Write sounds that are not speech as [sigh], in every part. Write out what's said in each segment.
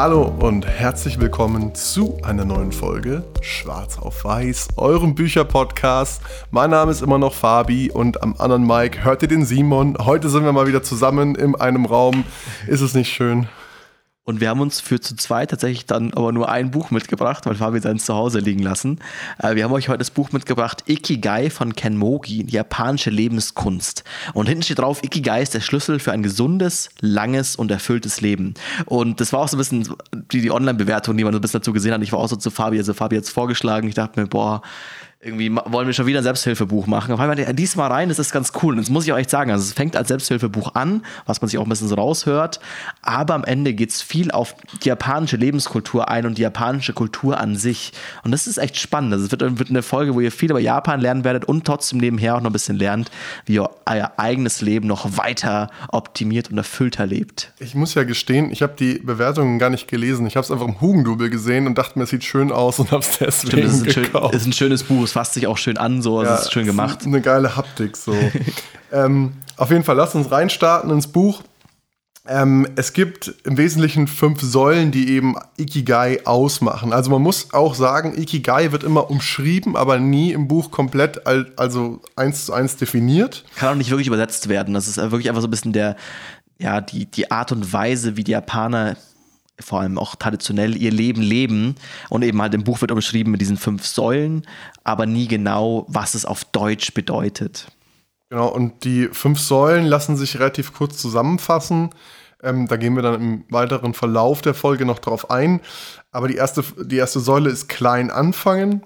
Hallo und herzlich willkommen zu einer neuen Folge Schwarz auf Weiß, eurem Bücherpodcast. Mein Name ist immer noch Fabi und am anderen Mike hört ihr den Simon. Heute sind wir mal wieder zusammen in einem Raum. Ist es nicht schön? Und wir haben uns für zu zweit tatsächlich dann aber nur ein Buch mitgebracht, weil Fabi sein zu Hause liegen lassen. Äh, wir haben euch heute das Buch mitgebracht, Ikigai von Ken Mogi, japanische Lebenskunst. Und hinten steht drauf, Ikigai ist der Schlüssel für ein gesundes, langes und erfülltes Leben. Und das war auch so ein bisschen die, die Online-Bewertung, die man so ein bisschen dazu gesehen hat. Ich war auch so zu Fabi, also Fabi hat es vorgeschlagen. Ich dachte mir, boah, irgendwie wollen wir schon wieder ein Selbsthilfebuch machen. Auf einmal, diesmal rein, das ist ganz cool. Und das muss ich auch echt sagen. Also es fängt als Selbsthilfebuch an, was man sich auch ein bisschen so raushört. Aber am Ende geht es viel auf die japanische Lebenskultur ein und die japanische Kultur an sich. Und das ist echt spannend. Also es wird, wird eine Folge, wo ihr viel über Japan lernen werdet und trotzdem nebenher auch noch ein bisschen lernt, wie ihr euer eigenes Leben noch weiter optimiert und erfüllter lebt. Ich muss ja gestehen, ich habe die Bewertungen gar nicht gelesen. Ich habe es einfach im Hugendubel gesehen und dachte mir, es sieht schön aus und habe es deswegen Stimmt, das ist ein, schön, ist ein schönes Buch es fasst sich auch schön an, so, also ja, es ist schön gemacht. Ist eine geile Haptik, so. [laughs] ähm, auf jeden Fall, lasst uns reinstarten ins Buch. Ähm, es gibt im Wesentlichen fünf Säulen, die eben Ikigai ausmachen. Also man muss auch sagen, Ikigai wird immer umschrieben, aber nie im Buch komplett, also eins zu eins definiert. Kann auch nicht wirklich übersetzt werden. Das ist wirklich einfach so ein bisschen der, ja, die, die Art und Weise, wie die Japaner vor allem auch traditionell ihr Leben leben. Und eben halt im Buch wird umschrieben mit diesen fünf Säulen, aber nie genau, was es auf Deutsch bedeutet. Genau, und die fünf Säulen lassen sich relativ kurz zusammenfassen. Ähm, da gehen wir dann im weiteren Verlauf der Folge noch drauf ein. Aber die erste, die erste Säule ist klein anfangen.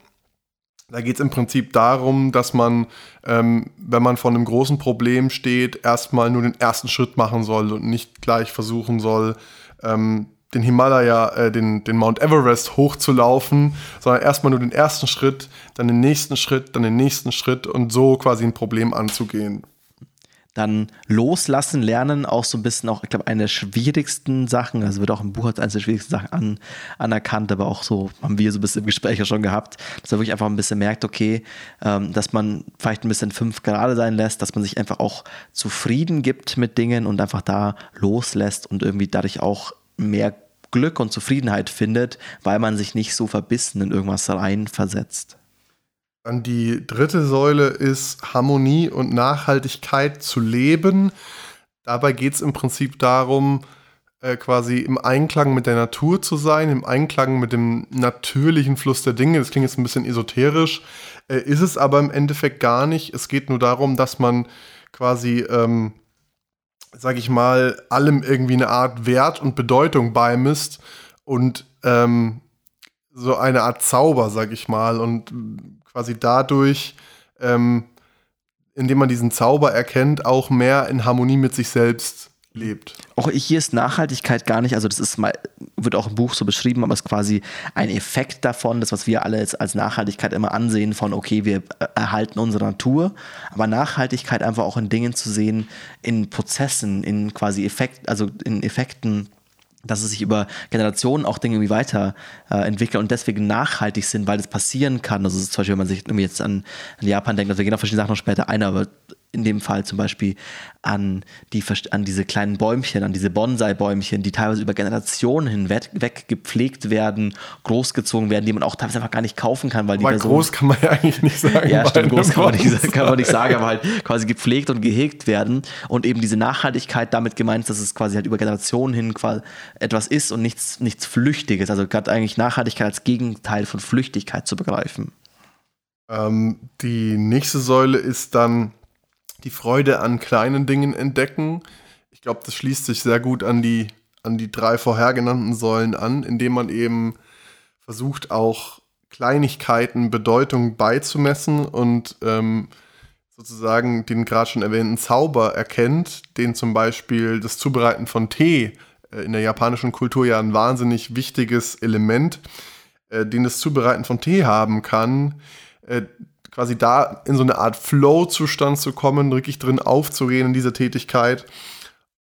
Da geht es im Prinzip darum, dass man, ähm, wenn man vor einem großen Problem steht, erstmal nur den ersten Schritt machen soll und nicht gleich versuchen soll, ähm, den Himalaya, äh, den, den Mount Everest hochzulaufen, sondern erstmal nur den ersten Schritt, dann den nächsten Schritt, dann den nächsten Schritt und so quasi ein Problem anzugehen. Dann loslassen, lernen, auch so ein bisschen auch, ich glaube, eine der schwierigsten Sachen, also wird auch im Buch als eines der schwierigsten Sachen an, anerkannt, aber auch so haben wir so ein bisschen im Gespräch ja schon gehabt, dass man wirklich einfach ein bisschen merkt, okay, ähm, dass man vielleicht ein bisschen fünf gerade sein lässt, dass man sich einfach auch zufrieden gibt mit Dingen und einfach da loslässt und irgendwie dadurch auch mehr Glück und Zufriedenheit findet, weil man sich nicht so verbissen in irgendwas reinversetzt. Dann die dritte Säule ist Harmonie und Nachhaltigkeit zu leben. Dabei geht es im Prinzip darum, äh, quasi im Einklang mit der Natur zu sein, im Einklang mit dem natürlichen Fluss der Dinge. Das klingt jetzt ein bisschen esoterisch, äh, ist es aber im Endeffekt gar nicht. Es geht nur darum, dass man quasi ähm, sag ich mal, allem irgendwie eine Art Wert und Bedeutung beimisst und ähm, so eine Art Zauber, sag ich mal, und quasi dadurch, ähm, indem man diesen Zauber erkennt, auch mehr in Harmonie mit sich selbst lebt. Auch hier ist Nachhaltigkeit gar nicht, also das ist mal, wird auch im Buch so beschrieben, aber es ist quasi ein Effekt davon, das, was wir alle jetzt als Nachhaltigkeit immer ansehen, von okay, wir erhalten unsere Natur, aber Nachhaltigkeit einfach auch in Dingen zu sehen, in Prozessen, in quasi Effekt, also in Effekten, dass es sich über Generationen auch Dinge irgendwie weiterentwickeln äh, und deswegen nachhaltig sind, weil das passieren kann. Also zum Beispiel, wenn man sich jetzt an, an Japan denkt, also wir gehen auf verschiedene Sachen noch später ein, aber in dem Fall zum Beispiel an, die, an diese kleinen Bäumchen, an diese Bonsai-Bäumchen, die teilweise über Generationen hinweg gepflegt werden, großgezogen werden, die man auch teilweise einfach gar nicht kaufen kann, weil die Person, groß kann man ja eigentlich nicht sagen. Ja, stimmt, groß kann man, nicht, kann man nicht sagen, aber halt quasi gepflegt und gehegt werden und eben diese Nachhaltigkeit damit gemeint ist, dass es quasi halt über Generationen hin etwas ist und nichts, nichts Flüchtiges, also gerade eigentlich Nachhaltigkeit als Gegenteil von Flüchtigkeit zu begreifen. Ähm, die nächste Säule ist dann die Freude an kleinen Dingen entdecken. Ich glaube, das schließt sich sehr gut an die, an die drei vorhergenannten Säulen an, indem man eben versucht, auch Kleinigkeiten Bedeutung beizumessen und ähm, sozusagen den gerade schon erwähnten Zauber erkennt, den zum Beispiel das Zubereiten von Tee äh, in der japanischen Kultur ja ein wahnsinnig wichtiges Element, äh, den das Zubereiten von Tee haben kann, äh, quasi da in so eine Art Flow-Zustand zu kommen, wirklich drin aufzurehen in dieser Tätigkeit.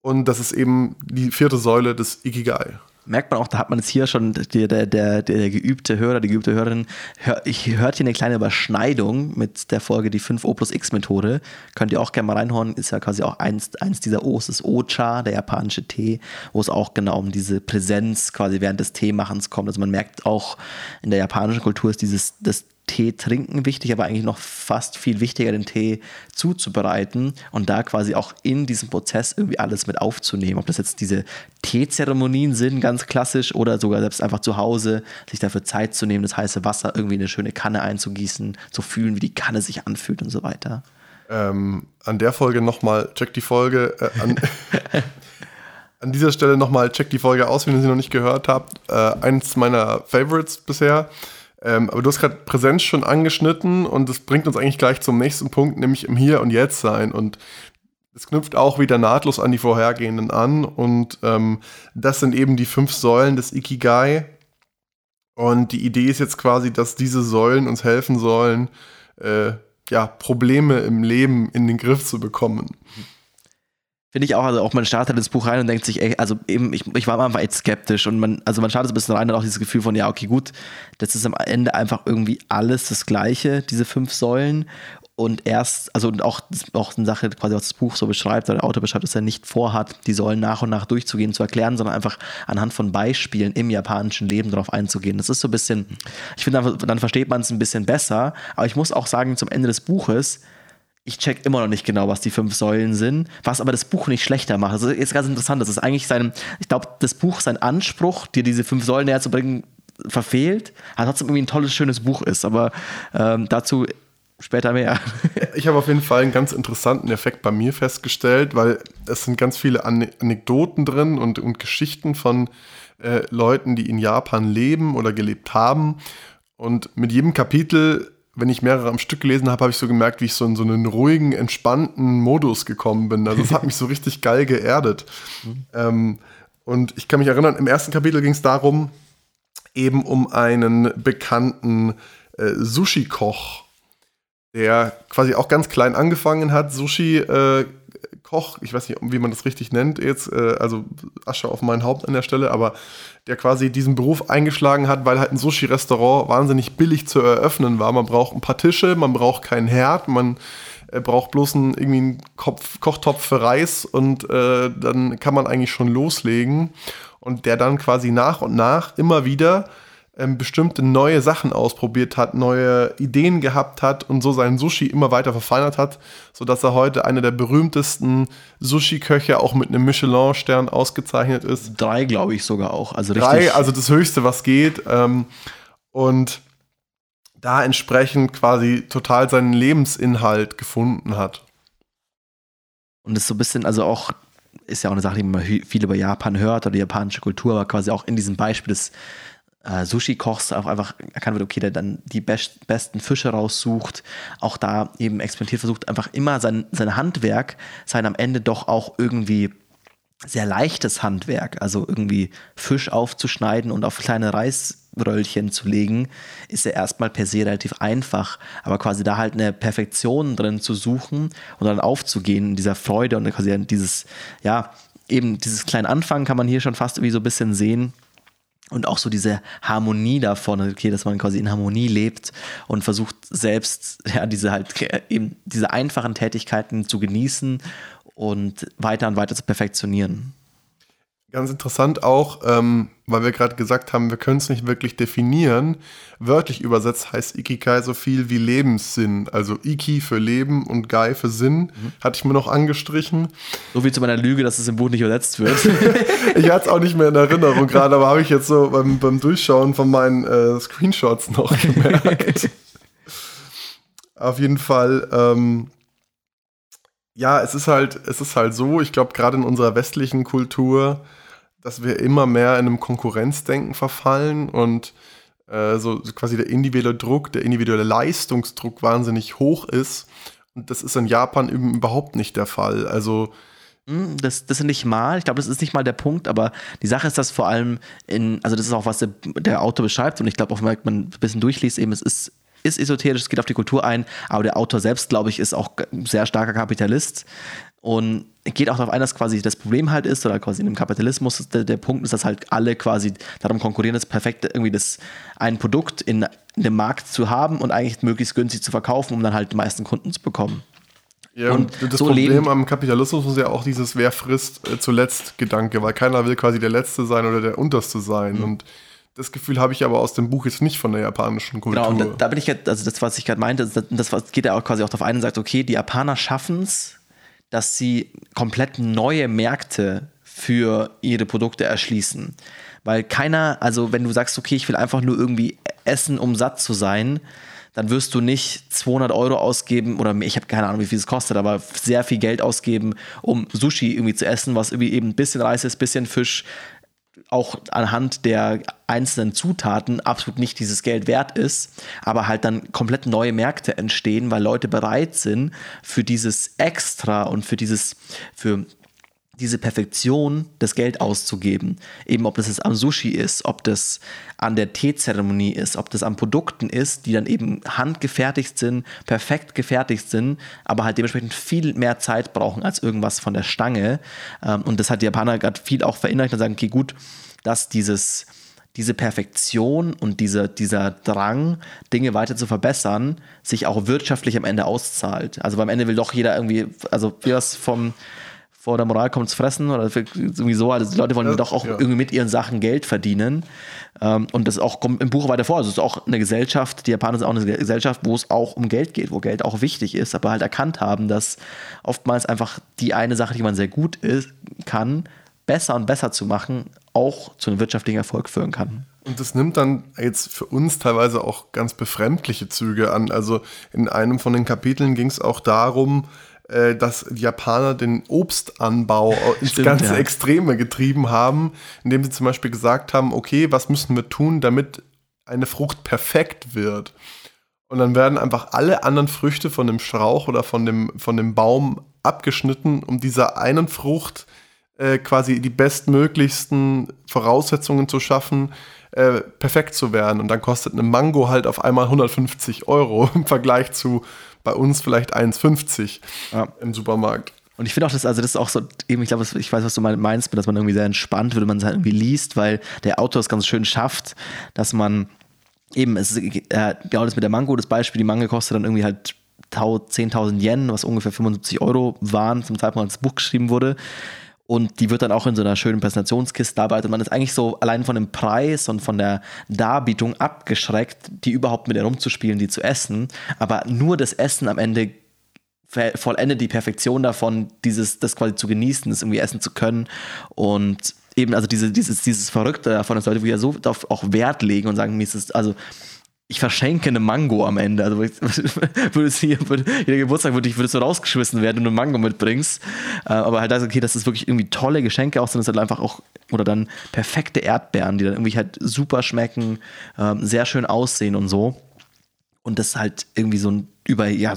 Und das ist eben die vierte Säule des Ikigai. merkt man auch, da hat man jetzt hier schon, der, der, der, der geübte Hörer, die geübte Hörerin, hör, ich hört hier eine kleine Überschneidung mit der Folge die 5O plus X Methode. Könnt ihr auch gerne mal reinhören, ist ja quasi auch eins, eins dieser O's, ist Ocha, der japanische Tee, wo es auch genau um diese Präsenz quasi während des Teemachens kommt. Also man merkt auch, in der japanischen Kultur ist dieses, das Tee trinken wichtig, aber eigentlich noch fast viel wichtiger, den Tee zuzubereiten und da quasi auch in diesem Prozess irgendwie alles mit aufzunehmen. Ob das jetzt diese Teezeremonien sind, ganz klassisch, oder sogar selbst einfach zu Hause, sich dafür Zeit zu nehmen, das heiße Wasser irgendwie in eine schöne Kanne einzugießen, zu fühlen, wie die Kanne sich anfühlt und so weiter. Ähm, an der Folge nochmal, check die Folge. Äh, an, [laughs] an, dieser Stelle nochmal, check die Folge aus, wenn ihr sie noch nicht gehört habt. Äh, eins meiner Favorites bisher. Ähm, aber du hast gerade Präsenz schon angeschnitten und das bringt uns eigentlich gleich zum nächsten Punkt, nämlich im Hier und Jetzt sein. Und es knüpft auch wieder nahtlos an die vorhergehenden an. Und ähm, das sind eben die fünf Säulen des Ikigai. Und die Idee ist jetzt quasi, dass diese Säulen uns helfen sollen, äh, ja, Probleme im Leben in den Griff zu bekommen. Finde ich auch, also auch man startet ins Buch rein und denkt sich, ey, also eben, ich, ich war am Anfang echt skeptisch und man, also man startet ein bisschen rein und auch dieses Gefühl von, ja, okay, gut, das ist am Ende einfach irgendwie alles das Gleiche, diese fünf Säulen. Und erst, also und auch, auch eine Sache, quasi, was das Buch so beschreibt, oder der Autor beschreibt, dass er nicht vorhat, die Säulen nach und nach durchzugehen, zu erklären, sondern einfach anhand von Beispielen im japanischen Leben darauf einzugehen. Das ist so ein bisschen, ich finde, dann, dann versteht man es ein bisschen besser. Aber ich muss auch sagen, zum Ende des Buches, ich check immer noch nicht genau, was die fünf Säulen sind, was aber das Buch nicht schlechter macht. Also ist ganz interessant, das ist eigentlich sein, ich glaube, das Buch, sein Anspruch, dir diese fünf Säulen näher zu bringen, verfehlt, aber trotzdem irgendwie ein tolles, schönes Buch ist. Aber ähm, dazu später mehr. [laughs] Ich habe auf jeden Fall einen ganz interessanten Effekt bei mir festgestellt, weil es sind ganz viele Anekdoten drin und, und Geschichten von äh, Leuten, die in Japan leben oder gelebt haben. Und mit jedem Kapitel wenn ich mehrere am Stück gelesen habe, habe ich so gemerkt, wie ich so in so einen ruhigen, entspannten Modus gekommen bin. Also es hat mich so richtig geil geerdet. Mhm. Ähm, und ich kann mich erinnern, im ersten Kapitel ging es darum, eben um einen bekannten äh, Sushi-Koch, der quasi auch ganz klein angefangen hat, Sushi äh, Koch, ich weiß nicht, wie man das richtig nennt jetzt, äh, also Asche auf mein Haupt an der Stelle, aber der quasi diesen Beruf eingeschlagen hat, weil halt ein Sushi-Restaurant wahnsinnig billig zu eröffnen war. Man braucht ein paar Tische, man braucht keinen Herd, man äh, braucht bloß einen, irgendwie einen Kopf, Kochtopf für Reis und äh, dann kann man eigentlich schon loslegen. Und der dann quasi nach und nach immer wieder ähm, bestimmte neue Sachen ausprobiert hat, neue Ideen gehabt hat und so seinen Sushi immer weiter verfeinert hat, sodass er heute einer der berühmtesten Sushi-Köche auch mit einem Michelin-Stern ausgezeichnet ist. Drei, glaube ich sogar auch. Also Drei, also das Höchste, was geht. Ähm, und da entsprechend quasi total seinen Lebensinhalt gefunden hat. Und ist so ein bisschen, also auch, ist ja auch eine Sache, die man viel über Japan hört oder die japanische Kultur, aber quasi auch in diesem Beispiel des äh, Sushi-Kochs auch einfach erkannt wird, okay, der dann die best, besten Fische raussucht, auch da eben experimentiert versucht, einfach immer sein, sein Handwerk, sein am Ende doch auch irgendwie sehr leichtes Handwerk, also irgendwie Fisch aufzuschneiden und auf kleine Reisröllchen zu legen, ist ja erstmal per se relativ einfach, aber quasi da halt eine Perfektion drin zu suchen und dann aufzugehen in dieser Freude und quasi dieses, ja, eben dieses kleine Anfang kann man hier schon fast irgendwie so ein bisschen sehen und auch so diese Harmonie davon, okay, dass man quasi in Harmonie lebt und versucht selbst [laughs] ja diese halt eben diese einfachen Tätigkeiten zu genießen und weiter und weiter zu perfektionieren. Ganz interessant auch, ähm, weil wir gerade gesagt haben, wir können es nicht wirklich definieren. Wörtlich übersetzt heißt Ikigai so viel wie Lebenssinn. Also Iki für Leben und Gai für Sinn. Mhm. Hatte ich mir noch angestrichen. So wie zu meiner Lüge, dass es im Buch nicht übersetzt wird. [laughs] [laughs] ich hatte es auch nicht mehr in Erinnerung gerade, aber habe ich jetzt so beim, beim Durchschauen von meinen äh, Screenshots noch [laughs] gemerkt. Auf jeden Fall. Ähm, ja, es ist halt, es ist halt so, ich glaube, gerade in unserer westlichen Kultur dass wir immer mehr in einem Konkurrenzdenken verfallen und äh, so, quasi der individuelle Druck, der individuelle Leistungsdruck wahnsinnig hoch ist. Und das ist in Japan eben überhaupt nicht der Fall. Also hm, das, das ist nicht mal, ich glaube, das ist nicht mal der Punkt, aber die Sache ist, dass vor allem in, also das ist auch, was der, der Autor beschreibt und ich glaube auch, wenn man ein bisschen durchliest, eben, es ist, ist esoterisch, es geht auf die Kultur ein, aber der Autor selbst, glaube ich, ist auch sehr starker Kapitalist Und geht auch darauf ein, dass quasi das Problem halt ist, oder quasi in dem Kapitalismus der, der Punkt ist, dass halt alle quasi darum konkurrieren, das perfekte, irgendwie das ein Produkt in, in dem Markt zu haben und eigentlich möglichst günstig zu verkaufen, um dann halt die meisten Kunden zu bekommen. Ja, und, das so Problem am Kapitalismus ist ja auch dieses Wer frisst äh, zuletzt Gedanke, weil keiner will quasi der Letzte sein oder der Unterste sein. Mhm. Und das Gefühl habe ich aber aus dem Buch jetzt nicht von der japanischen Kultur. Genau, und da, da bin ich jetzt, also das, was ich gerade meinte, das, das geht ja auch quasi auch darauf ein und sagt, okay, die Japaner schaffen es, dass sie komplett neue Märkte für ihre Produkte erschließen. Weil keiner, also wenn du sagst, okay, ich will einfach nur irgendwie essen, um satt zu sein, dann wirst du nicht 200 Euro ausgeben oder ich habe keine Ahnung, wie viel es kostet, aber sehr viel Geld ausgeben, um Sushi irgendwie zu essen, was irgendwie eben ein bisschen Reis ist, ein bisschen Fisch, auch anhand der einzelnen Zutaten absolut nicht dieses Geld wert ist, aber halt dann komplett neue Märkte entstehen, weil Leute bereit sind für dieses Extra und für dieses, für diese Perfektion, das Geld auszugeben. Eben ob das jetzt am Sushi ist, ob das an der Teezeremonie ist, ob das an Produkten ist, die dann eben handgefertigt sind, perfekt gefertigt sind, aber halt dementsprechend viel mehr Zeit brauchen als irgendwas von der Stange. Ähm, und das hat die Japaner gerade viel auch verinnerlicht und sagen, okay, gut, dass dieses diese Perfektion und diese, dieser Drang, Dinge weiter zu verbessern, sich auch wirtschaftlich am Ende auszahlt. Also beim Ende will doch jeder irgendwie, also wie das vom vor der Moral kommt's fressen oder irgendwie so. Also die Leute wollen ja, doch auch ja. irgendwie mit ihren Sachen Geld verdienen. Ähm, und das auch kommt im Buch weiter vor. Also es ist auch eine Gesellschaft, die Japaner sind auch eine Gesellschaft, wo es auch um Geld geht, wo Geld auch wichtig ist, aber halt erkannt haben, dass oftmals einfach die eine Sache, die man sehr gut ist, kann, besser und besser zu machen, auch zu einem wirtschaftlichen Erfolg führen kann. Und das nimmt dann jetzt für uns teilweise auch ganz befremdliche Züge an. Also in einem von den Kapiteln ging es auch darum, dass die Japaner den Obstanbau ins Stimmt, ganze ja. Extreme getrieben haben, indem sie zum Beispiel gesagt haben, okay, was müssen wir tun, damit eine Frucht perfekt wird? Und dann werden einfach alle anderen Früchte von dem Strauch oder von dem, von dem Baum abgeschnitten, um dieser einen Frucht äh, quasi die bestmöglichsten Voraussetzungen zu schaffen, äh, perfekt zu werden. Und dann kostet eine Mango halt auf einmal 150 Euro [laughs] im Vergleich zu bei uns vielleicht 1,50 ja. im Supermarkt. Und ich finde auch, dass, also das ist auch so, eben, ich glaube, ich weiß, was du meinst, dass man irgendwie sehr entspannt wird, wenn man es halt irgendwie liest, weil der Autor es ganz schön schafft, dass man eben, es ist, äh, genau das mit der Mango, das Beispiel, die Mango kostet dann irgendwie halt 10.000 Yen, was ungefähr 75 Euro waren zum Zeitpunkt, als das Buch geschrieben wurde. Und die wird dann auch in so einer schönen Präsentationskiste dabei. Und man ist eigentlich so allein von dem Preis und von der Darbietung abgeschreckt, die überhaupt mit herumzuspielen, die zu essen. Aber nur das Essen am Ende vollendet die Perfektion davon, dieses, das quasi zu genießen, das irgendwie essen zu können. Und eben, also diese, dieses, dieses Verrückte davon, dass Leute wieder so darauf auch Wert legen und sagen, mir ist es, also ich verschenke eine Mango am Ende. Also [laughs] würdest hier, würde, jeder Geburtstag würde, würdest du rausgeschmissen werden, wenn du eine Mango mitbringst. Äh, aber halt, also, okay, das ist wirklich irgendwie tolle Geschenke auch sind, das halt einfach auch, oder dann perfekte Erdbeeren, die dann irgendwie halt super schmecken, ähm, sehr schön aussehen und so. Und das halt irgendwie so ein über, ja,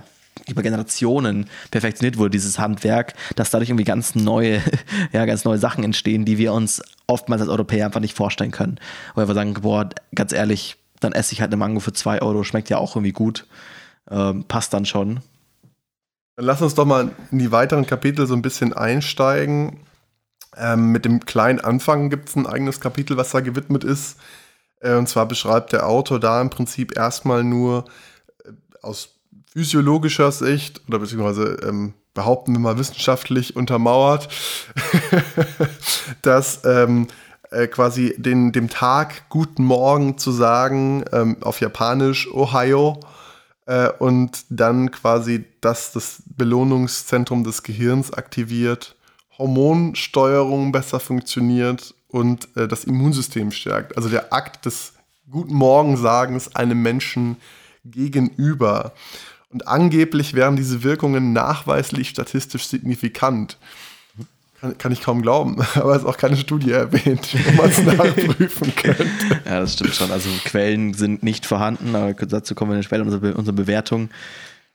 über Generationen perfektioniert wurde, dieses Handwerk, dass dadurch irgendwie ganz neue, [laughs] ja, ganz neue Sachen entstehen, die wir uns oftmals als Europäer einfach nicht vorstellen können. Weil wir sagen, boah, ganz ehrlich, dann esse ich halt eine Mango für 2 Euro. Schmeckt ja auch irgendwie gut. Ähm, passt dann schon. Dann lass uns doch mal in die weiteren Kapitel so ein bisschen einsteigen. Ähm, mit dem kleinen Anfang gibt es ein eigenes Kapitel, was da gewidmet ist. Äh, und zwar beschreibt der Autor da im Prinzip erstmal nur äh, aus physiologischer Sicht oder beziehungsweise ähm, behaupten wir mal wissenschaftlich untermauert, [laughs] dass ähm, äh, quasi den, dem Tag Guten Morgen zu sagen, ähm, auf Japanisch Ohio, äh, und dann quasi das, das Belohnungszentrum des Gehirns aktiviert, Hormonsteuerung besser funktioniert und äh, das Immunsystem stärkt. Also der Akt des Guten Morgensagens einem Menschen gegenüber. Und angeblich wären diese Wirkungen nachweislich statistisch signifikant. Kann, kann, ich kaum glauben, [laughs] aber es ist auch keine Studie erwähnt, wo man es [laughs] nachprüfen könnte. Ja, das stimmt schon. Also Quellen sind nicht vorhanden, aber dazu kommen wir in der Quelle unserer, unserer Bewertung.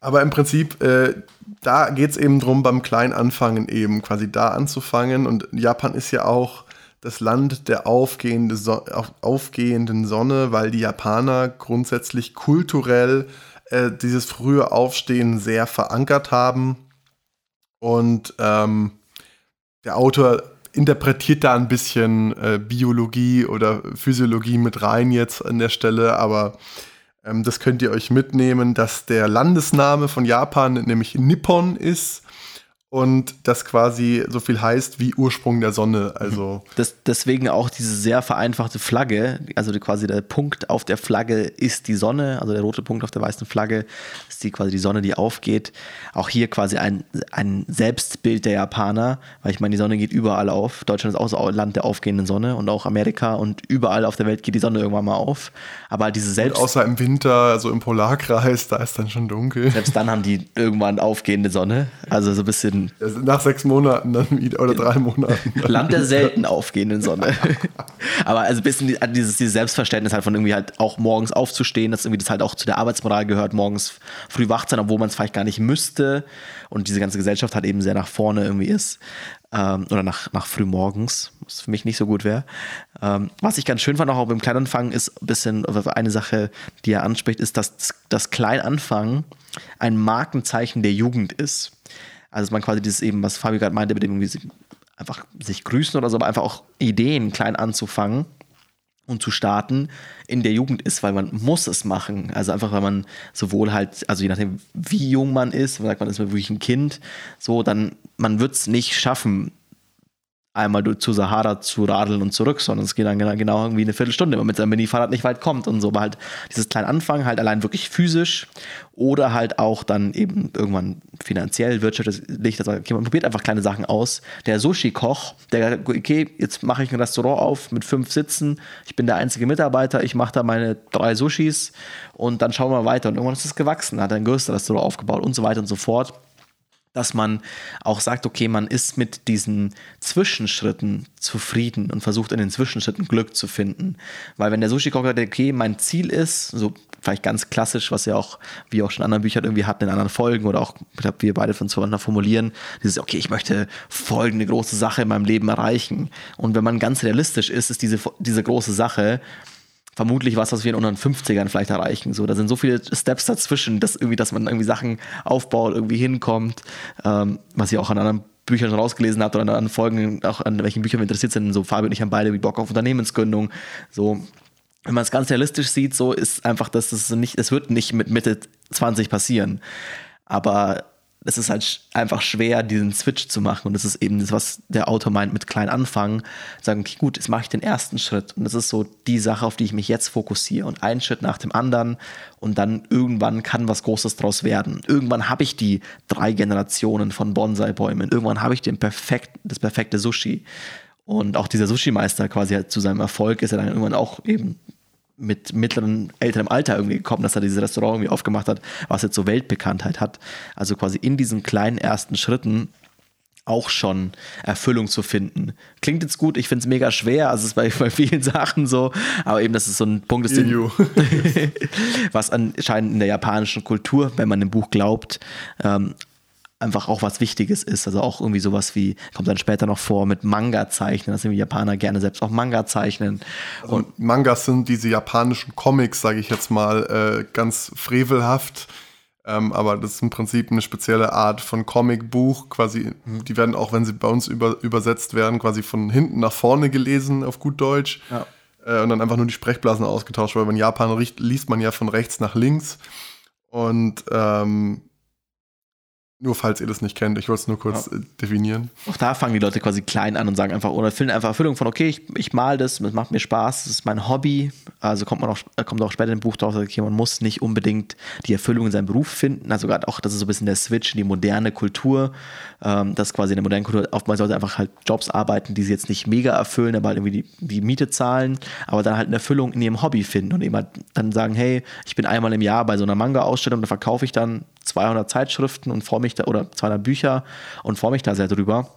Aber im Prinzip, äh, da geht es eben darum, beim kleinen Anfangen eben quasi da anzufangen. Und Japan ist ja auch das Land der aufgehende so aufgehenden Sonne, weil die Japaner grundsätzlich kulturell äh, dieses frühe Aufstehen sehr verankert haben Und ähm, der Autor interpretiert da ein bisschen äh, Biologie oder Physiologie mit rein jetzt an der Stelle, aber ähm, das könnt ihr euch mitnehmen, dass der Landesname von Japan nämlich Nippon ist und das quasi so viel heißt wie Ursprung der Sonne. Also das, deswegen auch diese sehr vereinfachte Flagge, also quasi der Punkt auf der Flagge ist die Sonne, also der rote Punkt auf der weißen Flagge ist die quasi die Sonne, die aufgeht. Auch hier quasi ein, ein Selbstbild der Japaner, weil ich meine, die Sonne geht überall auf. Deutschland ist auch so ein Land der aufgehenden Sonne und auch Amerika und überall auf der Welt geht die Sonne irgendwann mal auf. Aber diese Selbst. Und außer im Winter, also im Polarkreis, da ist dann schon dunkel. Selbst dann haben die irgendwann aufgehende Sonne. Also so ein bisschen Monaten. Nach sechs Monaten dann wieder, oder drei Monaten. [laughs] Land der selten aufgehenden Sonne. [laughs] Aber also ein bisschen dieses, dieses Selbstverständnis halt von irgendwie halt auch morgens aufzustehen, dass irgendwie das halt auch zu der Arbeitsmoral gehört, morgens früh wach sein, obwohl man es vielleicht gar nicht müsste. Und diese ganze Gesellschaft halt eben sehr nach vorne irgendwie ist. Ähm, oder nach, nach früh morgens, was für mich nicht so gut wäre. Ähm, was ich ganz schön fand, auch beim Kleinanfangen, ist ein bisschen eine Sache, die er anspricht, ist, dass das Kleinanfangen ein Markenzeichen der Jugend ist. Also man quasi dieses eben, was Fabi gerade meinte, mit dem irgendwie einfach sich grüßen oder so, aber einfach auch Ideen klein anzufangen und zu starten in der Jugend ist, weil man muss es machen. Also einfach, weil man sowohl halt, also je nachdem, wie jung man ist, sagt man ist wirklich ein Kind, so, dann man wird es nicht schaffen, einmal zu Sahara zu radeln und zurück, sondern es geht dann genau irgendwie eine Viertelstunde, wenn man mit seinem Mini-Fahrrad nicht weit kommt und so. Aber halt dieses kleine Anfang halt allein wirklich physisch oder halt auch dann eben irgendwann finanziell, wirtschaftlich, okay, man probiert einfach kleine Sachen aus. Der Sushi-Koch, der, okay, jetzt mache ich ein Restaurant auf mit fünf Sitzen, ich bin der einzige Mitarbeiter, ich mache da meine drei Sushis und dann schauen wir weiter. Und irgendwann ist es gewachsen, hat ein größeres Restaurant aufgebaut und so weiter und so fort dass man auch sagt, okay, man ist mit diesen Zwischenschritten zufrieden und versucht in den Zwischenschritten Glück zu finden. Weil wenn der Sushi-Koch sagt, okay, mein Ziel ist, so vielleicht ganz klassisch, was ja auch, wie auch schon in anderen Büchern irgendwie hatten, in anderen Folgen oder auch, ich glaube, wir beide von zueinander formulieren, dieses, okay, ich möchte folgende große Sache in meinem Leben erreichen. Und wenn man ganz realistisch ist, ist diese, diese große Sache, vermutlich was, was wir in unseren 50ern vielleicht erreichen. So, da sind so viele Steps dazwischen, dass irgendwie, dass man irgendwie Sachen aufbaut, irgendwie hinkommt, ähm, was ich auch an anderen Büchern schon rausgelesen habe oder an Folgen, auch an welchen Büchern wir interessiert sind. So, Fabio und ich haben beide Bock auf Unternehmensgründung. So, wenn man es ganz realistisch sieht, so ist einfach, dass es nicht, es wird nicht mit Mitte 20 passieren. Aber es ist halt einfach schwer, diesen Switch zu machen. Und das ist eben das, was der Autor meint mit klein anfangen. Sagen, okay, gut, jetzt mache ich den ersten Schritt. Und das ist so die Sache, auf die ich mich jetzt fokussiere. Und einen Schritt nach dem anderen. Und dann irgendwann kann was Großes draus werden. Irgendwann habe ich die drei Generationen von Bonsai-Bäumen. Irgendwann habe ich den perfekt, das perfekte Sushi. Und auch dieser Sushi-Meister quasi halt zu seinem Erfolg ist er dann irgendwann auch eben mit mittleren, älterem Alter irgendwie gekommen, dass er dieses Restaurant irgendwie aufgemacht hat, was jetzt so Weltbekanntheit hat. Also quasi in diesen kleinen ersten Schritten auch schon Erfüllung zu finden. Klingt jetzt gut, ich finde es mega schwer, also es ist bei, [laughs] bei vielen Sachen so, aber eben das ist so ein Punkt, ist den, [laughs] was anscheinend in der japanischen Kultur, wenn man dem Buch glaubt, ähm, einfach auch was Wichtiges ist. Also auch irgendwie sowas wie, kommt dann später noch vor, mit Manga zeichnen, dass irgendwie Japaner gerne selbst auch Manga zeichnen. Also und Mangas sind diese japanischen Comics, sage ich jetzt mal, äh, ganz frevelhaft. Ähm, aber das ist im Prinzip eine spezielle Art von Comicbuch. Quasi, die werden auch, wenn sie bei uns über, übersetzt werden, quasi von hinten nach vorne gelesen, auf gut Deutsch. Ja. Äh, und dann einfach nur die Sprechblasen ausgetauscht, weil in Japan liest man ja von rechts nach links. Und ähm, nur falls ihr das nicht kennt, ich wollte es nur kurz ja. Äh, definieren. Auch da fangen die Leute quasi klein an und sagen einfach, oder finden einfach Erfüllung von, okay, ich, ich mal das, es macht mir Spaß, das ist mein Hobby. Also kommt man auch, äh, kommt auch später im Buch drauf, okay, man muss nicht unbedingt die Erfüllung in seinem Beruf finden. Also gerade auch, das ist so ein bisschen der Switch in die moderne Kultur, ähm, dass quasi in der modernen Kultur oftmals Leute einfach halt Jobs arbeiten, die sie jetzt nicht mega erfüllen, aber halt irgendwie die, die Miete zahlen, aber dann halt eine Erfüllung in ihrem Hobby finden und eben halt dann sagen, hey, ich bin einmal im Jahr bei so einer Manga-Ausstellung, da verkaufe ich dann 200 Zeitschriften und freue mich da, oder 200 Bücher und freue mich da sehr drüber.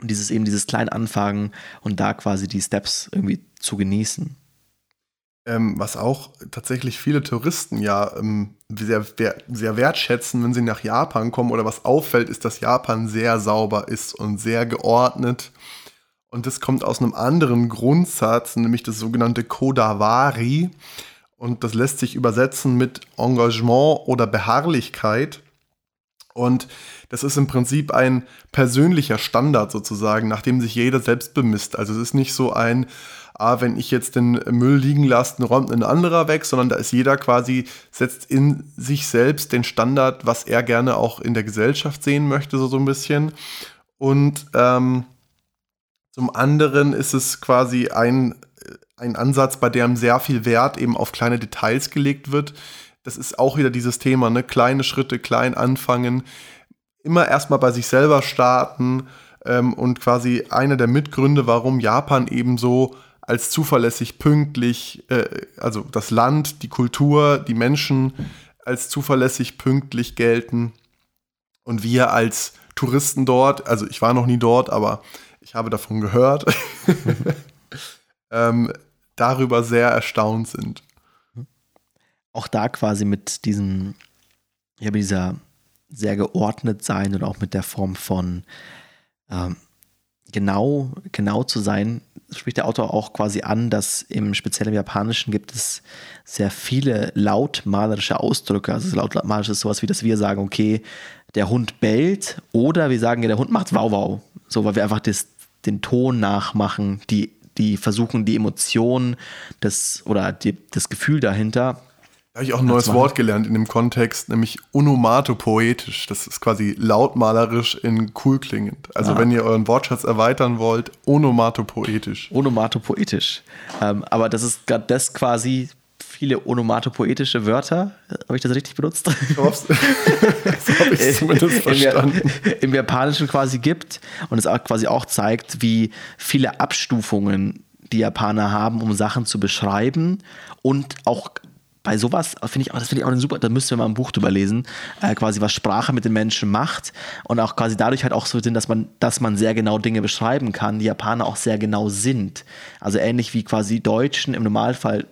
Und dieses eben dieses kleine Anfangen und da quasi die Steps irgendwie zu genießen. Ähm, was auch tatsächlich viele Touristen ja ähm, sehr, sehr wertschätzen, wenn sie nach Japan kommen oder was auffällt, ist, dass Japan sehr sauber ist und sehr geordnet. Und das kommt aus einem anderen Grundsatz, nämlich das sogenannte Kodawari. Und das lässt sich übersetzen mit Engagement oder Beharrlichkeit. Und das ist im Prinzip ein persönlicher Standard sozusagen, nach dem sich jeder selbst bemisst. Also es ist nicht so ein, ah, wenn ich jetzt den Müll liegen lasse, räumt ein anderer weg, sondern da ist jeder quasi, setzt in sich selbst den Standard, was er gerne auch in der Gesellschaft sehen möchte, so, so ein bisschen. Und ähm, zum anderen ist es quasi ein, ein Ansatz, bei dem sehr viel Wert eben auf kleine Details gelegt wird. Das ist auch wieder dieses Thema, ne? Kleine Schritte, klein anfangen, immer erstmal bei sich selber starten ähm, und quasi einer der Mitgründe, warum Japan eben so als zuverlässig, pünktlich, äh, also das Land, die Kultur, die Menschen als zuverlässig, pünktlich gelten. Und wir als Touristen dort, also ich war noch nie dort, aber ich habe davon gehört, [laughs] ähm, darüber sehr erstaunt sind. Auch da quasi mit diesem, ja, mit dieser sehr geordnet sein und auch mit der Form von ähm, genau, genau zu sein, spricht der Autor auch quasi an, dass im speziell im Japanischen gibt es sehr viele lautmalerische Ausdrücke. Also lautmalerisch ist sowas wie, dass wir sagen, okay, der Hund bellt oder wir sagen, ja, der Hund macht Wow Wow. So, weil wir einfach das, den Ton nachmachen, die, die versuchen, die Emotion des, oder die, das Gefühl dahinter da habe ich auch ein neues Wort gelernt in dem Kontext, nämlich onomatopoetisch. Das ist quasi lautmalerisch in cool klingend. Also ah. wenn ihr euren Wortschatz erweitern wollt, onomatopoetisch. Onomatopoetisch. Ähm, aber das ist gerade das quasi viele onomatopoetische Wörter. Habe ich das richtig benutzt? Ich hoffe so habe ich es zumindest verstanden. Im, Im Japanischen quasi gibt und es auch quasi auch zeigt, wie viele Abstufungen die Japaner haben, um Sachen zu beschreiben und auch bei sowas finde ich, das finde ich auch super, da müssten wir mal ein Buch drüber lesen, äh, quasi was Sprache mit den Menschen macht und auch quasi dadurch halt auch so sind, dass man, dass man sehr genau Dinge beschreiben kann, die Japaner auch sehr genau sind. Also ähnlich wie quasi Deutschen im Normalfall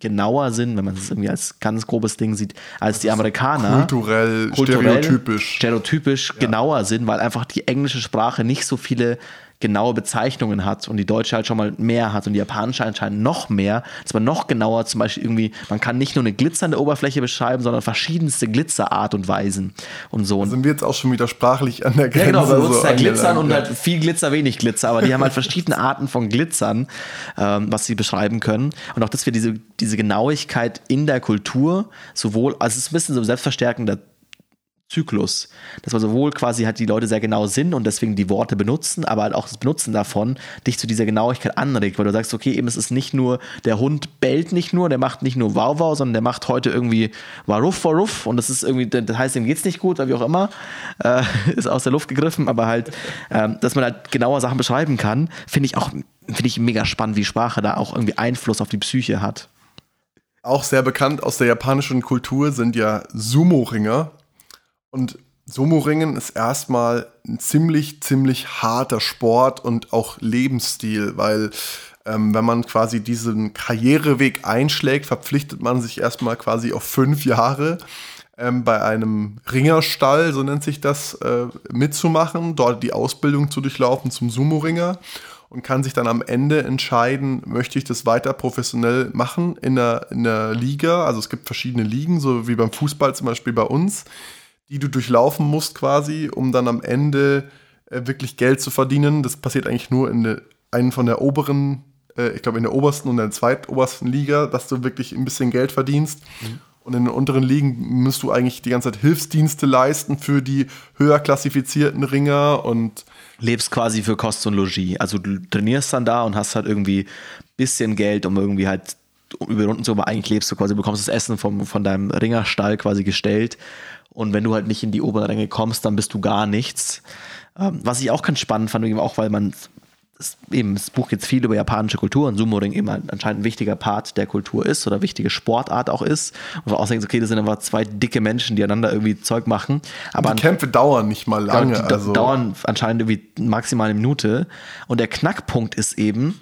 genauer sind, wenn man es irgendwie als ganz grobes Ding sieht, als die Amerikaner. Kulturell, kulturell stereotypisch. Stereotypisch ja. genauer sind, weil einfach die englische Sprache nicht so viele genaue Bezeichnungen hat und die deutsche halt schon mal mehr hat und die japanische anscheinend noch mehr, dass man noch genauer zum Beispiel irgendwie, man kann nicht nur eine glitzernde Oberfläche beschreiben, sondern verschiedenste Glitzerart und Weisen und so. Da sind wir jetzt auch schon wieder sprachlich an der Grenze. Ja, genau, bei uns so ja Glitzern und halt viel Glitzer, wenig Glitzer, aber die haben halt [laughs] verschiedene Arten von Glitzern, ähm, was sie beschreiben können. Und auch, dass wir diese, diese Genauigkeit in der Kultur sowohl, also es ist ein bisschen so selbstverstärkender Zyklus. Dass man sowohl quasi halt die Leute sehr genau sind und deswegen die Worte benutzen, aber halt auch das Benutzen davon dich zu dieser Genauigkeit anregt, weil du sagst, okay, eben es ist nicht nur, der Hund bellt nicht nur, der macht nicht nur Wow Wow, sondern der macht heute irgendwie Waruff Waruff und das ist irgendwie, das heißt, dem geht's nicht gut oder wie auch immer, äh, [laughs] ist aus der Luft gegriffen, aber halt, äh, dass man halt genauer Sachen beschreiben kann, finde ich auch, finde ich mega spannend, wie Sprache da auch irgendwie Einfluss auf die Psyche hat. Auch sehr bekannt aus der japanischen Kultur sind ja Sumo-Ringer, und Sumo-Ringen ist erstmal ein ziemlich, ziemlich harter Sport und auch Lebensstil, weil ähm, wenn man quasi diesen Karriereweg einschlägt, verpflichtet man sich erstmal quasi auf fünf Jahre ähm, bei einem Ringerstall, so nennt sich das, äh, mitzumachen, dort die Ausbildung zu durchlaufen zum Sumo-Ringer und kann sich dann am Ende entscheiden, möchte ich das weiter professionell machen in der, in der Liga. Also es gibt verschiedene Ligen, so wie beim Fußball zum Beispiel bei uns die du durchlaufen musst quasi, um dann am Ende äh, wirklich Geld zu verdienen. Das passiert eigentlich nur in der, einen von der oberen, äh, ich glaube in der obersten und der zweitobersten Liga, dass du wirklich ein bisschen Geld verdienst. Mhm. Und in den unteren Ligen musst du eigentlich die ganze Zeit Hilfsdienste leisten für die höher klassifizierten Ringer und lebst quasi für Kost und Logis. Also du trainierst dann da und hast halt irgendwie ein bisschen Geld, um irgendwie halt über Runden zu, aber eigentlich lebst du quasi, bekommst das Essen vom, von deinem Ringerstall quasi gestellt und wenn du halt nicht in die oberen Ränge kommst, dann bist du gar nichts. Ähm, was ich auch ganz spannend fand, auch weil man eben das Buch jetzt viel über japanische Kultur und Sumo-Ring eben anscheinend ein wichtiger Part der Kultur ist oder wichtige Sportart auch ist. Und auch denkst, okay, das sind einfach zwei dicke Menschen, die einander irgendwie Zeug machen. Aber die Kämpfe dauern nicht mal lange. Die also. dauern anscheinend irgendwie maximal eine Minute. Und der Knackpunkt ist eben,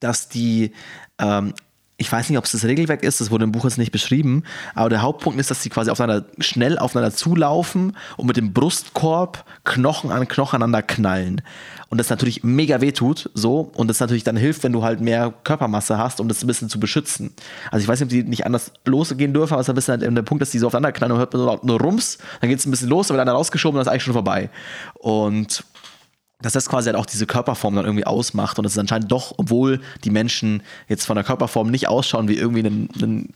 dass die ähm, ich weiß nicht, ob es das Regelwerk ist, das wurde im Buch jetzt nicht beschrieben, aber der Hauptpunkt ist, dass sie quasi aufeinander, schnell aufeinander zulaufen und mit dem Brustkorb Knochen an Knochen aneinander knallen. Und das natürlich mega wehtut, so, und das natürlich dann hilft, wenn du halt mehr Körpermasse hast, um das ein bisschen zu beschützen. Also ich weiß nicht, ob die nicht anders losgehen dürfen, aber es ist ein bisschen halt der Punkt, dass die so aufeinander knallen und hört man nur Rums, dann geht es ein bisschen los, dann wird einer rausgeschoben und dann ist eigentlich schon vorbei. Und dass das quasi halt auch diese Körperform dann irgendwie ausmacht und es anscheinend doch, obwohl die Menschen jetzt von der Körperform nicht ausschauen wie irgendwie ein, ein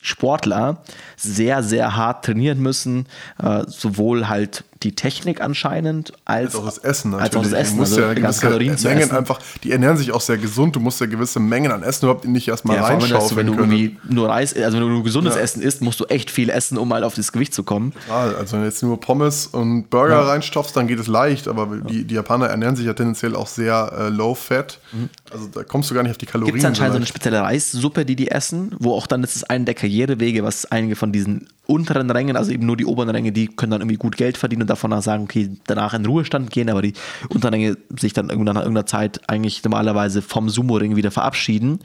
Sportler, sehr, sehr hart trainieren müssen, äh, sowohl halt die Technik anscheinend als, als auch das Essen natürlich. Als auch das Essen, also ja ganz Kalorien zu Mengen essen. einfach, die ernähren sich auch sehr gesund. Du musst ja gewisse Mengen an Essen überhaupt nicht erstmal ja, reinschauen. Wenn du können. irgendwie nur Reis, also wenn du nur gesundes ja. Essen isst, musst du echt viel essen, um mal auf das Gewicht zu kommen. Total. Also wenn du jetzt nur Pommes und Burger ja. reinstopfst, dann geht es leicht. Aber die, die Japaner ernähren sich ja tendenziell auch sehr äh, low fat. Mhm. Also da kommst du gar nicht auf die Kalorien. Gibt es anscheinend so eine spezielle Reissuppe, die die essen, wo auch dann, das ist eine der Karrierewege, was einige von diesen unteren Rängen, also eben nur die oberen Ränge, die können dann irgendwie gut Geld verdienen und davon sagen, okay, danach in Ruhestand gehen, aber die unteren Ränge sich dann nach irgendeiner Zeit eigentlich normalerweise vom Sumo-Ring wieder verabschieden.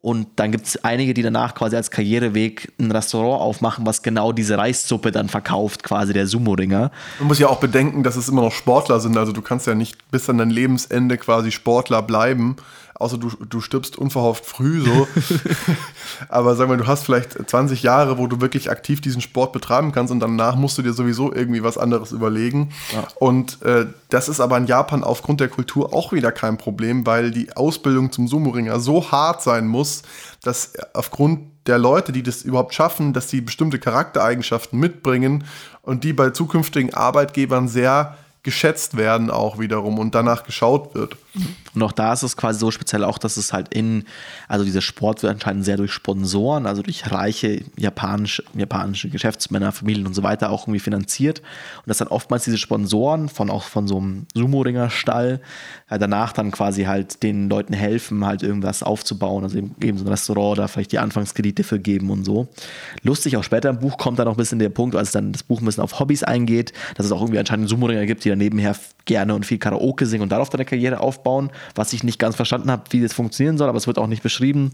Und dann gibt es einige, die danach quasi als Karriereweg ein Restaurant aufmachen, was genau diese Reissuppe dann verkauft, quasi der Sumo-Ringer. Man muss ja auch bedenken, dass es immer noch Sportler sind. Also du kannst ja nicht bis an dein Lebensende quasi Sportler bleiben außer du, du stirbst unverhofft früh so. [laughs] Aber sag mal, du hast vielleicht 20 Jahre, wo du wirklich aktiv diesen Sport betreiben kannst und danach musst du dir sowieso irgendwie was anderes überlegen. Ja. Und äh, das ist aber in Japan aufgrund der Kultur auch wieder kein Problem, weil die Ausbildung zum Sumo-Ringer so hart sein muss, dass aufgrund der Leute, die das überhaupt schaffen, dass sie bestimmte Charaktereigenschaften mitbringen und die bei zukünftigen Arbeitgebern sehr geschätzt werden auch wiederum und danach geschaut wird. Und auch da ist es quasi so speziell auch, dass es halt in, also dieser Sport wird anscheinend sehr durch Sponsoren, also durch reiche japanische, japanische Geschäftsmänner, Familien und so weiter auch irgendwie finanziert. Und dass dann oftmals diese Sponsoren von auch von so einem Sumo-Ringer-Stall äh, danach dann quasi halt den Leuten helfen, halt irgendwas aufzubauen, also eben, eben so ein Restaurant oder vielleicht die Anfangskredite für geben und so. Lustig, auch später im Buch kommt dann noch ein bisschen der Punkt, als dann das Buch ein bisschen auf Hobbys eingeht, dass es auch irgendwie anscheinend Sumo-Ringer gibt, die dann nebenher gerne und viel Karaoke singen und darauf deine Karriere aufbauen, was ich nicht ganz verstanden habe, wie das funktionieren soll, aber es wird auch nicht beschrieben.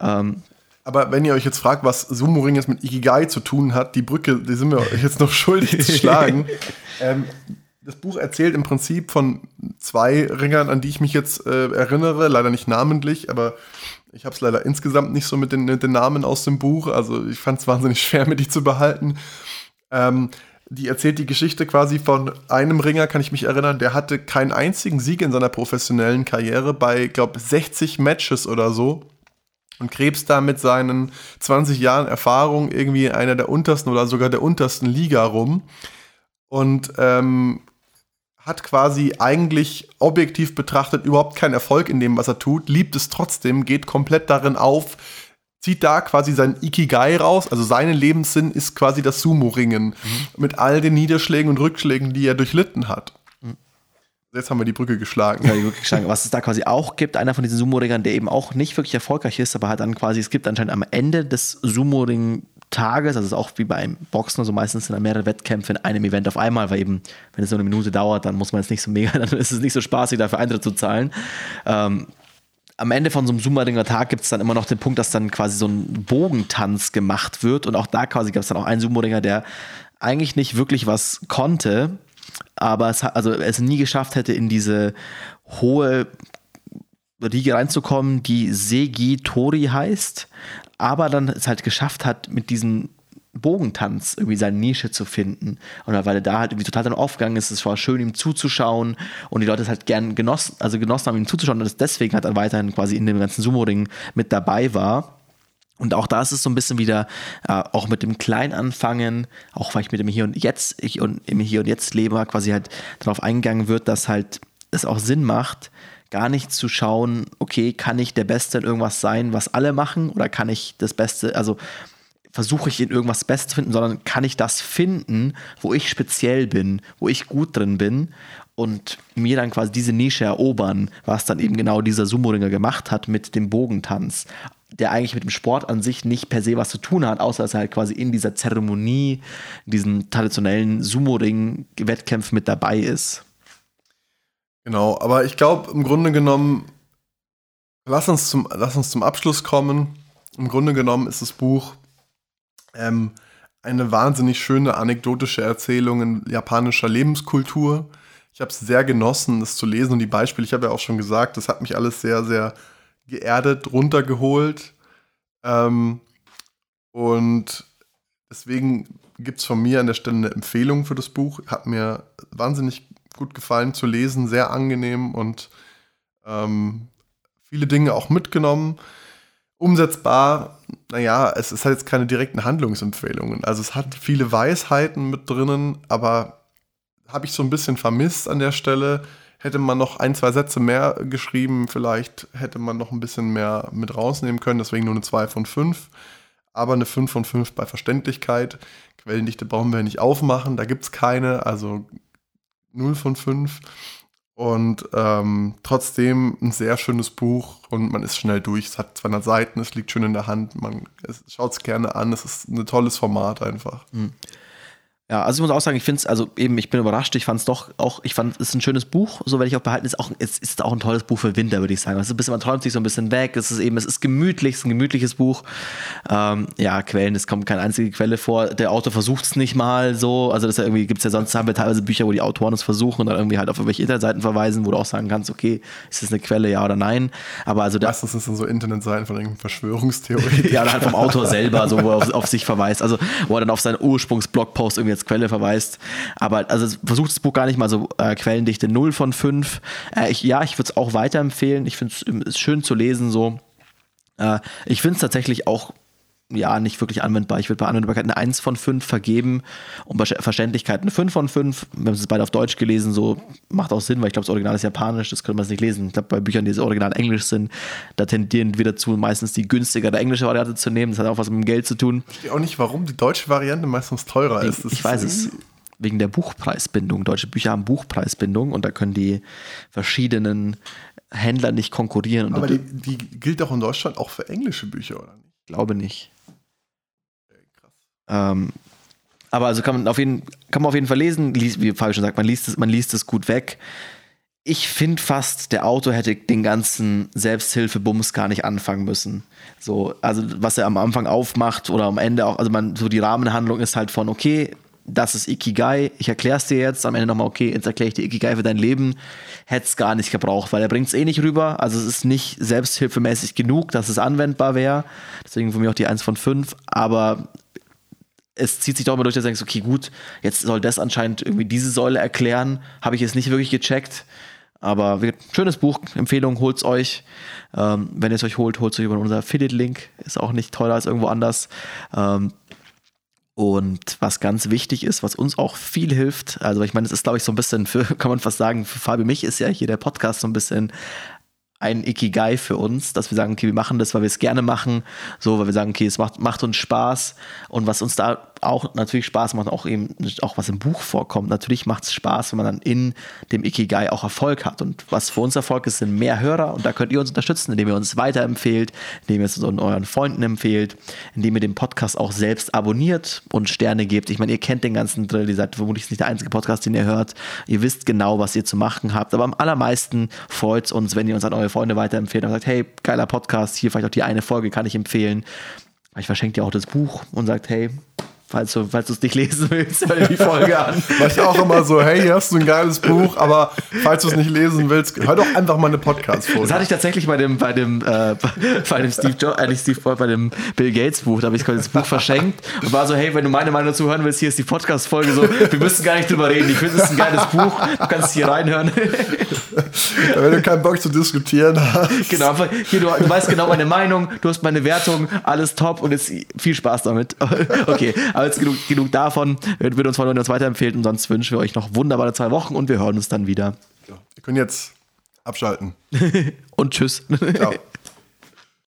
Ähm, aber wenn ihr euch jetzt fragt, was Sumo-Ring jetzt mit Ikigai zu tun hat, die Brücke, die sind wir euch jetzt noch [laughs] schuldig zu schlagen. [laughs] Ähm, das Buch erzählt im Prinzip von zwei Ringern, an die ich mich jetzt äh, erinnere, leider nicht namentlich, aber ich habe es leider insgesamt nicht so mit den, mit den, Namen aus dem Buch. Also ich fand es wahnsinnig [laughs] schwer, mir die zu behalten. Ähm, die erzählt die Geschichte quasi von einem Ringer, kann ich mich erinnern, der hatte keinen einzigen Sieg in seiner professionellen Karriere bei, glaube 60 Matches oder so. Und Krebs da mit seinen 20 Jahren Erfahrung irgendwie in einer der untersten oder sogar der untersten Liga rum. Und ähm, hat quasi eigentlich objektiv betrachtet überhaupt keinen Erfolg in dem, was er tut, liebt es trotzdem, geht komplett darin auf, zieht da quasi sein Ikigai raus, also sein Lebenssinn ist quasi das Sumo-Ringen mhm. mit all den Niederschlägen und Rückschlägen, die er durchlitten hat. Mhm. Jetzt haben wir die Brücke geschlagen. Ja, die Brücke geschlagen. Was es da quasi auch gibt, einer von diesen Sumo-Ringern, der eben auch nicht wirklich erfolgreich ist, aber halt dann quasi, es gibt anscheinend am Ende des Sumo-Ring Tages, also ist auch wie beim Boxen, also meistens sind da mehrere Wettkämpfe in einem Event auf einmal, weil eben, wenn es nur eine Minute dauert, dann muss man jetzt nicht so mega, [laughs] dann ist es nicht so spaßig, dafür Eintritt zu zahlen. Ähm, am Ende von so einem Summeringer Tag gibt es dann immer noch den Punkt, dass dann quasi so ein Bogentanz gemacht wird. Und auch da quasi gab es dann auch einen Summeringer, der eigentlich nicht wirklich was konnte, aber es, also es nie geschafft hätte, in diese hohe Riege reinzukommen, die Segi Tori heißt, aber dann es halt geschafft hat, mit diesen Bogentanz irgendwie seine Nische zu finden. Und weil er da halt irgendwie total dann aufgegangen ist, es war schön, ihm zuzuschauen und die Leute es halt gern genossen, also genossen haben, ihm zuzuschauen und es deswegen halt dann weiterhin quasi in dem ganzen Sumo-Ring mit dabei war. Und auch da ist es so ein bisschen wieder, äh, auch mit dem Kleinanfangen, auch weil ich mit dem Hier und Jetzt, ich und im Hier und Jetzt lebe, quasi halt darauf eingegangen wird, dass halt es auch Sinn macht, gar nicht zu schauen, okay, kann ich der Beste in irgendwas sein, was alle machen, oder kann ich das Beste, also versuche ich in irgendwas Best zu finden, sondern kann ich das finden, wo ich speziell bin, wo ich gut drin bin und mir dann quasi diese Nische erobern, was dann eben genau dieser Sumo-Ringer gemacht hat mit dem Bogentanz, der eigentlich mit dem Sport an sich nicht per se was zu tun hat, außer dass er halt quasi in dieser Zeremonie, diesen traditionellen Sumo-Ring-Wettkämpfen mit dabei ist. Genau, aber ich glaube im Grunde genommen, lass uns zum, lass uns zum Abschluss kommen im Grunde genommen ist das Buch ähm, eine wahnsinnig schöne anekdotische Erzählung in japanischer Lebenskultur. Ich habe es sehr genossen, das zu lesen und die Beispiele, ich habe ja auch schon gesagt, das hat mich alles sehr, sehr geerdet, runtergeholt. Ähm, und deswegen gibt es von mir an der Stelle eine Empfehlung für das Buch. Hat mir wahnsinnig gut gefallen zu lesen, sehr angenehm und ähm, viele Dinge auch mitgenommen. Umsetzbar, naja, es, es hat jetzt keine direkten Handlungsempfehlungen. Also es hat viele Weisheiten mit drinnen, aber habe ich so ein bisschen vermisst an der Stelle. Hätte man noch ein, zwei Sätze mehr geschrieben, vielleicht hätte man noch ein bisschen mehr mit rausnehmen können, deswegen nur eine 2 von 5. Aber eine 5 von 5 bei Verständlichkeit. Quellendichte brauchen wir nicht aufmachen, da gibt es keine, also 0 von 5. Und ähm, trotzdem ein sehr schönes Buch und man ist schnell durch. Es hat 200 Seiten, es liegt schön in der Hand. Man schaut es gerne an. Es ist ein tolles Format einfach. Mhm. Ja, also ich muss auch sagen, ich finde es, also eben, ich bin überrascht, ich fand es doch auch, ich fand es ist ein schönes Buch, so werde ich auch behalten. Es ist auch, es ist auch ein tolles Buch für Winter, würde ich sagen. Ist ein bisschen, man träumt sich so ein bisschen weg, es ist eben, es ist gemütlich, es ist ein gemütliches Buch. Ähm, ja, Quellen, es kommt keine einzige Quelle vor. Der Autor versucht es nicht mal so, also das ja irgendwie, gibt es ja sonst, haben wir teilweise Bücher, wo die Autoren es versuchen und dann irgendwie halt auf irgendwelche Internetseiten verweisen, wo du auch sagen kannst, okay, ist das eine Quelle, ja oder nein. Aber also Meistens sind es so Internetseiten von irgendeinem Verschwörungstheorie. [laughs] ja, oder halt vom Autor selber, so, wo er auf, auf sich verweist. Also, wo er dann auf seinen Ursprungsblogpost irgendwie als Quelle verweist. Aber also versucht das Buch gar nicht mal so äh, Quellendichte 0 von 5. Äh, ich, ja, ich würde es auch weiterempfehlen. Ich finde es schön zu lesen so. Äh, ich finde es tatsächlich auch ja, nicht wirklich anwendbar. Ich würde bei Anwendbarkeit eine 1 von 5 vergeben und bei Verständlichkeit eine 5 von 5. Wir haben es beide auf Deutsch gelesen, so macht auch Sinn, weil ich glaube, das Original ist japanisch, das könnte man nicht lesen. Ich glaube, bei Büchern, die das Original englisch sind, da tendieren wir dazu, meistens die günstigere englische Variante zu nehmen. Das hat auch was mit dem Geld zu tun. Ich verstehe auch nicht, warum die deutsche Variante meistens teurer ist. Das ich weiß es wegen der Buchpreisbindung. Deutsche Bücher haben Buchpreisbindung und da können die verschiedenen Händler nicht konkurrieren. Aber die, die, gilt doch in Deutschland auch für englische Bücher, oder nicht? Ich glaube nicht. Ähm, aber also kann man auf jeden, kann man auf jeden Fall lesen, liest, wie Fabi schon sagt, man liest es, man liest es gut weg. Ich finde fast, der Autor hätte den ganzen Selbsthilfebums gar nicht anfangen müssen. So, also was er am Anfang aufmacht oder am Ende auch, also man, so die Rahmenhandlung ist halt von, okay, das ist Ikigai, ich erkläre es dir jetzt, am Ende nochmal, okay, jetzt erkläre ich dir Ikigai für dein Leben, hätte es gar nicht gebraucht, weil er bringt es eh nicht rüber, also es ist nicht selbsthilfemäßig genug, dass es anwendbar wäre, deswegen für mich auch die 1 von 5, aber es zieht sich doch immer durch, dass du denkst, okay, gut, jetzt soll das anscheinend irgendwie diese Säule erklären, habe ich jetzt nicht wirklich gecheckt, aber schönes Buch, Empfehlung, holt's euch. Ähm, wenn ihr es euch holt, holt es euch über unser Affiliate-Link. Ist auch nicht teurer als irgendwo anders. Ähm, und was ganz wichtig ist, was uns auch viel hilft, also ich meine, es ist, glaube ich, so ein bisschen für, [laughs] kann man fast sagen, für Fabi mich ist ja hier der Podcast so ein bisschen ein Ikigai für uns, dass wir sagen, okay, wir machen das, weil wir es gerne machen, so, weil wir sagen, okay, es macht, macht uns Spaß und was uns da auch natürlich Spaß macht, auch eben auch was im Buch vorkommt. Natürlich macht es Spaß, wenn man dann in dem Ikigai auch Erfolg hat. Und was für uns Erfolg ist, sind mehr Hörer und da könnt ihr uns unterstützen, indem ihr uns weiterempfehlt, indem ihr es euren Freunden empfehlt, indem ihr den Podcast auch selbst abonniert und Sterne gebt. Ich meine, ihr kennt den ganzen Drill, ihr seid vermutlich nicht der einzige Podcast, den ihr hört. Ihr wisst genau, was ihr zu machen habt. Aber am allermeisten freut es uns, wenn ihr uns an eure Freunde weiterempfehlt und sagt, hey, geiler Podcast, hier vielleicht auch die eine Folge kann ich empfehlen. Ich verschenke dir auch das Buch und sagt, hey, falls du falls es nicht lesen willst, hör dir die Folge an. [laughs] Mach ich auch immer so, hey, hier hast du ein geiles Buch, aber falls du es nicht lesen willst, hör doch einfach mal eine Podcast-Folge. Das hatte ich tatsächlich bei dem, bei dem, äh, [laughs] bei dem Steve Jobs, nicht Steve bei dem Bill Gates Buch, da habe ich das Buch verschenkt und war so, hey, wenn du meine Meinung dazu hören willst, hier ist die Podcast-Folge so, wir müssen gar nicht drüber reden. Ich finde, es ist ein geiles Buch, du kannst hier reinhören. [laughs] wenn du keinen Bock zu diskutieren hast. Genau, hier, du, du weißt genau meine Meinung, du hast meine Wertung, alles top und jetzt viel Spaß damit. Okay, aber jetzt genug, genug davon. Wir würden uns freuen, wenn ihr uns weiterempfehlt und sonst wünschen wir euch noch wunderbare zwei Wochen und wir hören uns dann wieder. Ja, ihr könnt jetzt abschalten. [laughs] und tschüss. Ciao. [laughs]